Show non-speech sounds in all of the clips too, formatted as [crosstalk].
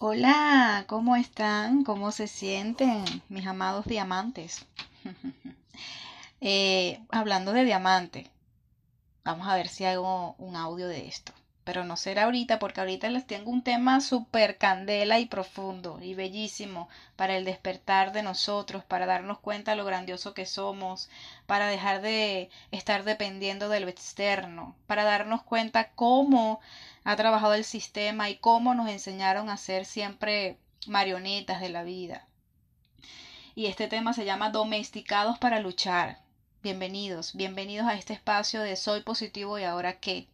Hola, ¿cómo están? ¿Cómo se sienten, mis amados diamantes? [laughs] Eh, hablando de diamante, vamos a ver si hago un audio de esto. Pero no será ahorita, porque ahorita les tengo un tema súper candela y profundo y bellísimo para el despertar de nosotros, para darnos cuenta lo grandioso que somos, para dejar de estar dependiendo de lo externo, para darnos cuenta cómo ha trabajado el sistema y cómo nos enseñaron a ser siempre marionetas de la vida. Y este tema se llama Domesticados para luchar. Bienvenidos, bienvenidos a este espacio de Soy Positivo y ahora qué.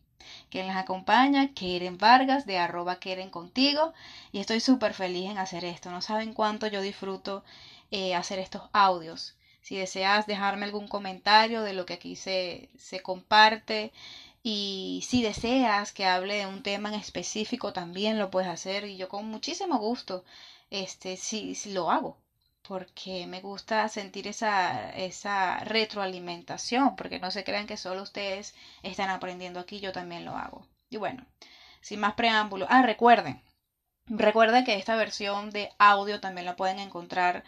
Quien les acompaña, Keren Vargas de arroba Keren contigo. Y estoy súper feliz en hacer esto. No saben cuánto yo disfruto eh, hacer estos audios. Si deseas dejarme algún comentario de lo que aquí se, se comparte, y si deseas que hable de un tema en específico, también lo puedes hacer. Y yo con muchísimo gusto, este, sí, sí lo hago. Porque me gusta sentir esa, esa retroalimentación. Porque no se crean que solo ustedes están aprendiendo aquí, yo también lo hago. Y bueno, sin más preámbulo. Ah, recuerden. Recuerden que esta versión de audio también la pueden encontrar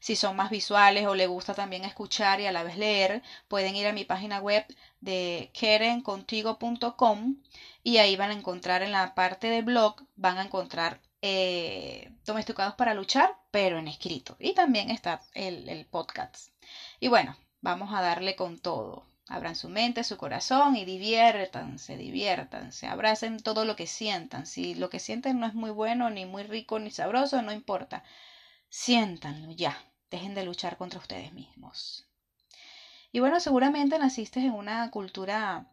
si son más visuales o les gusta también escuchar y a la vez leer, pueden ir a mi página web de querencontigo.com y ahí van a encontrar en la parte de blog, van a encontrar eh, domesticados para luchar, pero en escrito. Y también está el, podcast. Y bueno, vamos a darle con todo. Abran su mente, su corazón y diviértanse, diviértanse, abracen todo lo que sientan. Si lo que sienten no es muy bueno, ni muy rico, ni sabroso, no importa. Siéntanlo ya. Dejen de luchar contra ustedes mismos. Y bueno, seguramente naciste en una cultura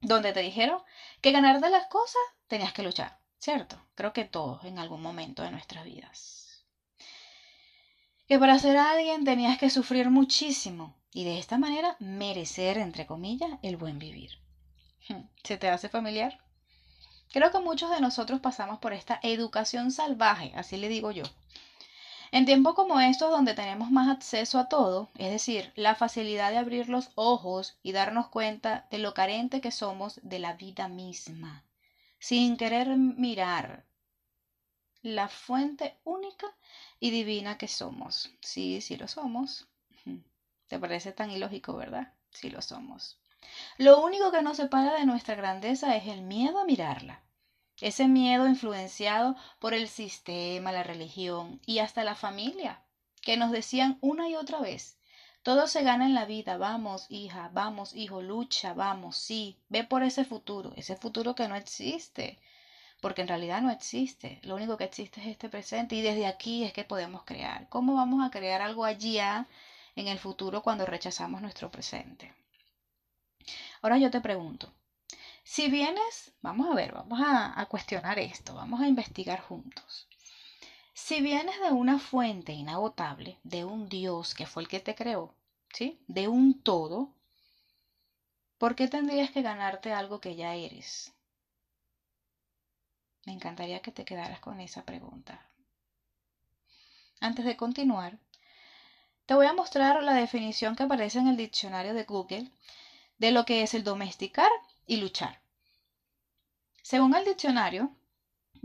donde te dijeron que ganar de las cosas tenías que luchar, ¿cierto? Creo que todos en algún momento de nuestras vidas. Que para ser alguien tenías que sufrir muchísimo y de esta manera merecer, entre comillas, el buen vivir. ¿Se te hace familiar? Creo que muchos de nosotros pasamos por esta educación salvaje, así le digo yo, en tiempos como estos, donde tenemos más acceso a todo, es decir, la facilidad de abrir los ojos y darnos cuenta de lo carente que somos de la vida misma, sin querer mirar la fuente única y divina que somos. Sí, sí lo somos. ¿Te parece tan ilógico, verdad? Sí lo somos. Lo único que nos separa de nuestra grandeza es el miedo a mirarla. Ese miedo influenciado por el sistema, la religión y hasta la familia, que nos decían una y otra vez, todo se gana en la vida, vamos hija, vamos hijo, lucha, vamos, sí, ve por ese futuro, ese futuro que no existe, porque en realidad no existe, lo único que existe es este presente y desde aquí es que podemos crear. ¿Cómo vamos a crear algo allá en el futuro cuando rechazamos nuestro presente? Ahora yo te pregunto, si vienes, vamos a ver, vamos a, cuestionar esto, vamos a investigar juntos. Si vienes de una fuente inagotable, de un Dios que fue el que te creó, ¿sí? De un todo, ¿por qué tendrías que ganarte algo que ya eres? Me encantaría que te quedaras con esa pregunta. Antes de continuar, te voy a mostrar la definición que aparece en el diccionario de Google de lo que es el domesticar y luchar. Según el diccionario,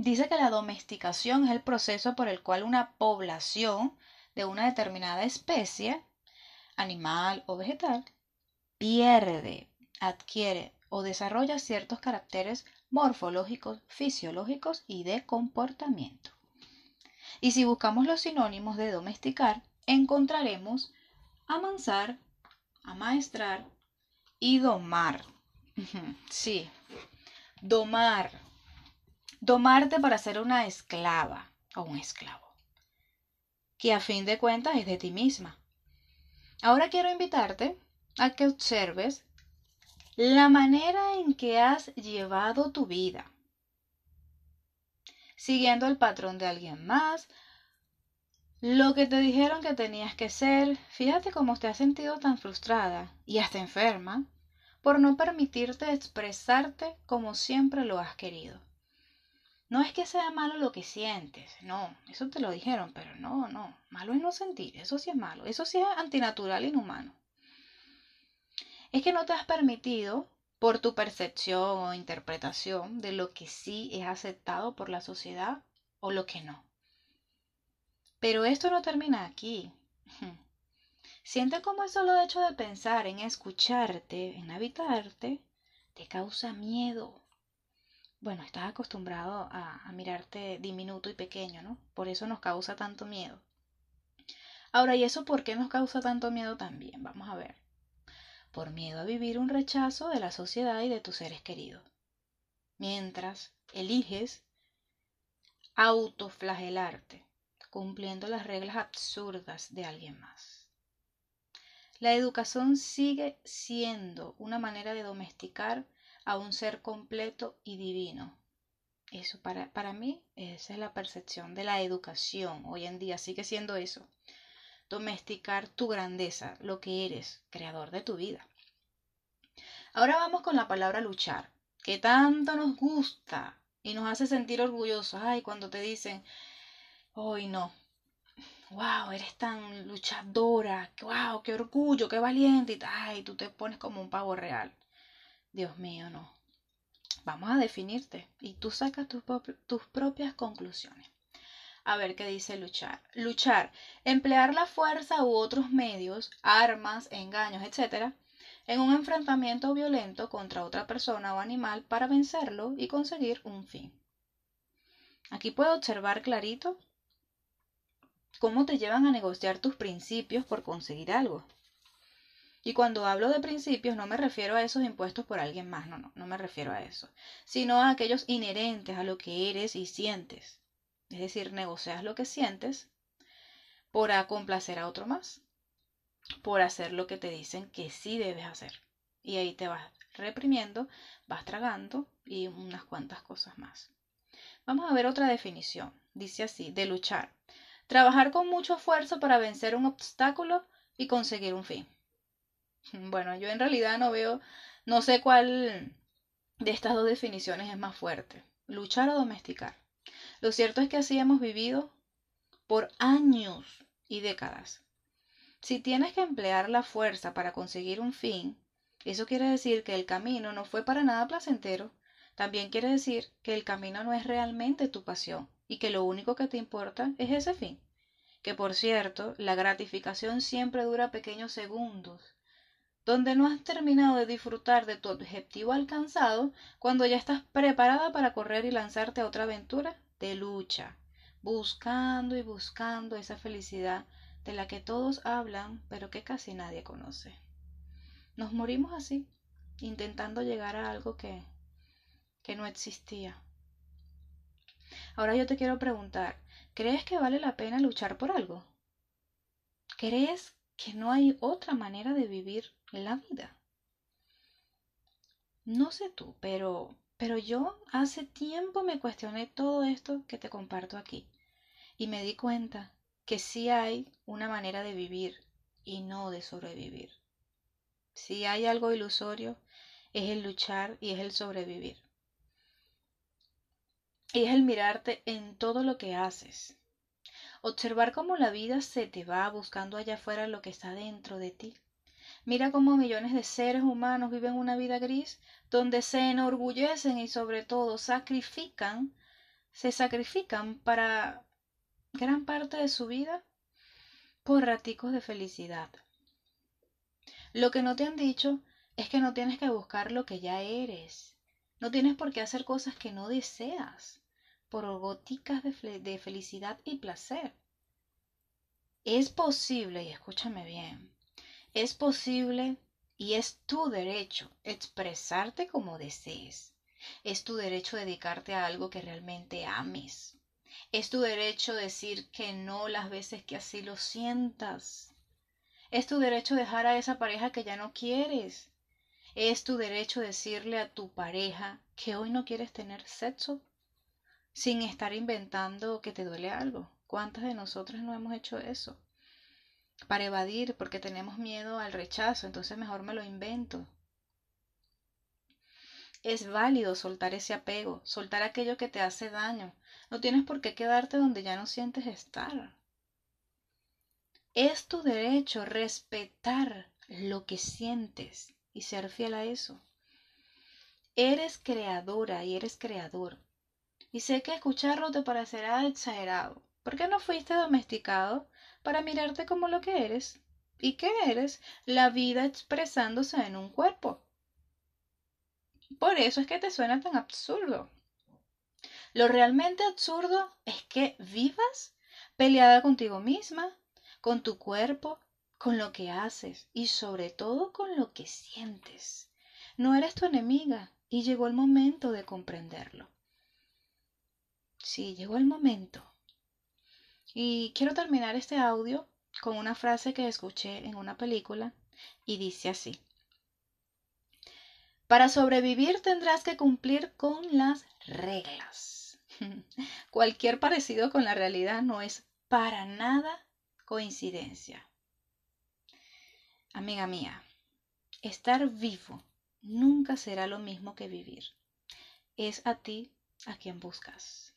dice que la domesticación es el proceso por el cual una población de una determinada especie, animal o vegetal, pierde, adquiere o desarrolla ciertos caracteres morfológicos, fisiológicos y de comportamiento. Y si buscamos los sinónimos de domesticar, encontraremos amansar, amaestrar y domar. Sí, domar. Domarte para ser una esclava o un esclavo, que a fin de cuentas es de ti misma. Ahora quiero invitarte a que observes la manera en que has llevado tu vida, siguiendo el patrón de alguien más, lo que te dijeron que tenías que ser, fíjate cómo te has sentido tan frustrada y hasta enferma por no permitirte expresarte como siempre lo has querido. No es que sea malo lo que sientes, no, eso te lo dijeron, pero no, no, malo es no sentir, eso sí es malo, eso sí es antinatural, inhumano. Es que no te has permitido, por tu percepción o interpretación de lo que sí es aceptado por la sociedad, o lo que no. Pero esto no termina aquí. [laughs] Siente cómo el solo hecho de pensar en escucharte, en habitarte, te causa miedo. Bueno, estás acostumbrado a, a, mirarte diminuto y pequeño, ¿no? Por eso nos causa tanto miedo. Ahora, ¿y eso por qué nos causa tanto miedo también? Vamos a ver. Por miedo a vivir un rechazo de la sociedad y de tus seres queridos. Mientras eliges autoflagelarte, cumpliendo las reglas absurdas de alguien más. La educación sigue siendo una manera de domesticar a un ser completo y divino. Eso para, para mí, esa es la percepción de la educación. Hoy en día sigue siendo eso. Domesticar tu grandeza, lo que eres, creador de tu vida. Ahora vamos con la palabra luchar, que tanto nos gusta y nos hace sentir orgullosos. Ay, cuando te dicen, hoy no, wow, eres tan luchadora, wow, qué orgullo, qué valiente, y ay, tú te pones como un pavo real. Dios mío, no. Vamos a definirte y tú sacas tus, tus propias conclusiones. A ver qué dice luchar. Luchar, emplear la fuerza u otros medios, armas, engaños, etc., en un enfrentamiento violento contra otra persona o animal para vencerlo y conseguir un fin. Aquí puedo observar clarito cómo te llevan a negociar tus principios por conseguir algo. Y cuando hablo de principios no me refiero a esos impuestos por alguien más, no, no, no me refiero a eso, sino a aquellos inherentes a lo que eres y sientes. Es decir, negocias lo que sientes por complacer a otro más, por hacer lo que te dicen que sí debes hacer. Y ahí te vas reprimiendo, vas tragando y unas cuantas cosas más. Vamos a ver otra definición. Dice así, de luchar. Trabajar con mucho esfuerzo para vencer un obstáculo y conseguir un fin. [laughs] Bueno, yo en realidad no veo, no sé cuál de estas dos definiciones es más fuerte. Luchar o domesticar. Lo cierto es que así hemos vivido por años y décadas. Si tienes que emplear la fuerza para conseguir un fin, eso quiere decir que el camino no fue para nada placentero. También quiere decir que el camino no es realmente tu pasión y que lo único que te importa es ese fin. Que por cierto, la gratificación siempre dura pequeños segundos, donde no has terminado de disfrutar de tu objetivo alcanzado cuando ya estás preparada para correr y lanzarte a otra aventura de lucha, buscando y buscando esa felicidad de la que todos hablan, pero que casi nadie conoce. Nos morimos así, intentando llegar a algo que, que no existía. Ahora yo te quiero preguntar, ¿crees que vale la pena luchar por algo? ¿Crees que no hay otra manera de vivir la vida? No sé tú, pero pero yo hace tiempo me cuestioné todo esto que te comparto aquí y me di cuenta que sí hay una manera de vivir y no de sobrevivir. Si hay algo ilusorio, es el luchar y es el sobrevivir. Y es el mirarte en todo lo que haces. Observar cómo la vida se te va buscando allá afuera lo que está dentro de ti. Mira cómo millones de seres humanos viven una vida gris donde se enorgullecen y sobre todo sacrifican, se sacrifican para gran parte de su vida por raticos de felicidad. Lo que no te han dicho es que no tienes que buscar lo que ya eres. No tienes por qué hacer cosas que no deseas por goticas de, de felicidad y placer. Es posible, y escúchame bien, es posible y es tu derecho expresarte como desees. Es tu derecho dedicarte a algo que realmente ames. Es tu derecho decir que no las veces que así lo sientas. Es tu derecho dejar a esa pareja que ya no quieres. Es tu derecho decirle a tu pareja que hoy no quieres tener sexo sin estar inventando que te duele algo. ¿Cuántas de nosotras no hemos hecho eso? Para evadir, porque tenemos miedo al rechazo, entonces mejor me lo invento. Es válido soltar ese apego, soltar aquello que te hace daño. No tienes por qué quedarte donde ya no sientes estar. Es tu derecho respetar lo que sientes y ser fiel a eso. Eres creadora y eres creador Y sé que escucharlo te parecerá exagerado. ¿Por qué no fuiste domesticado para mirarte como lo que eres? ¿Y qué eres? La vida expresándose en un cuerpo. Por eso es que te suena tan absurdo. Lo realmente absurdo es que vivas peleada contigo misma, con tu cuerpo, con lo que haces y sobre todo con lo que sientes. No eres tu enemiga y llegó el momento de comprenderlo. Sí, llegó el momento. Y quiero terminar este audio con una frase que escuché en una película y dice así. Para sobrevivir tendrás que cumplir con las reglas. [laughs] Cualquier parecido con la realidad no es para nada coincidencia. Amiga mía, estar vivo nunca será lo mismo que vivir. Es a ti a quien buscas.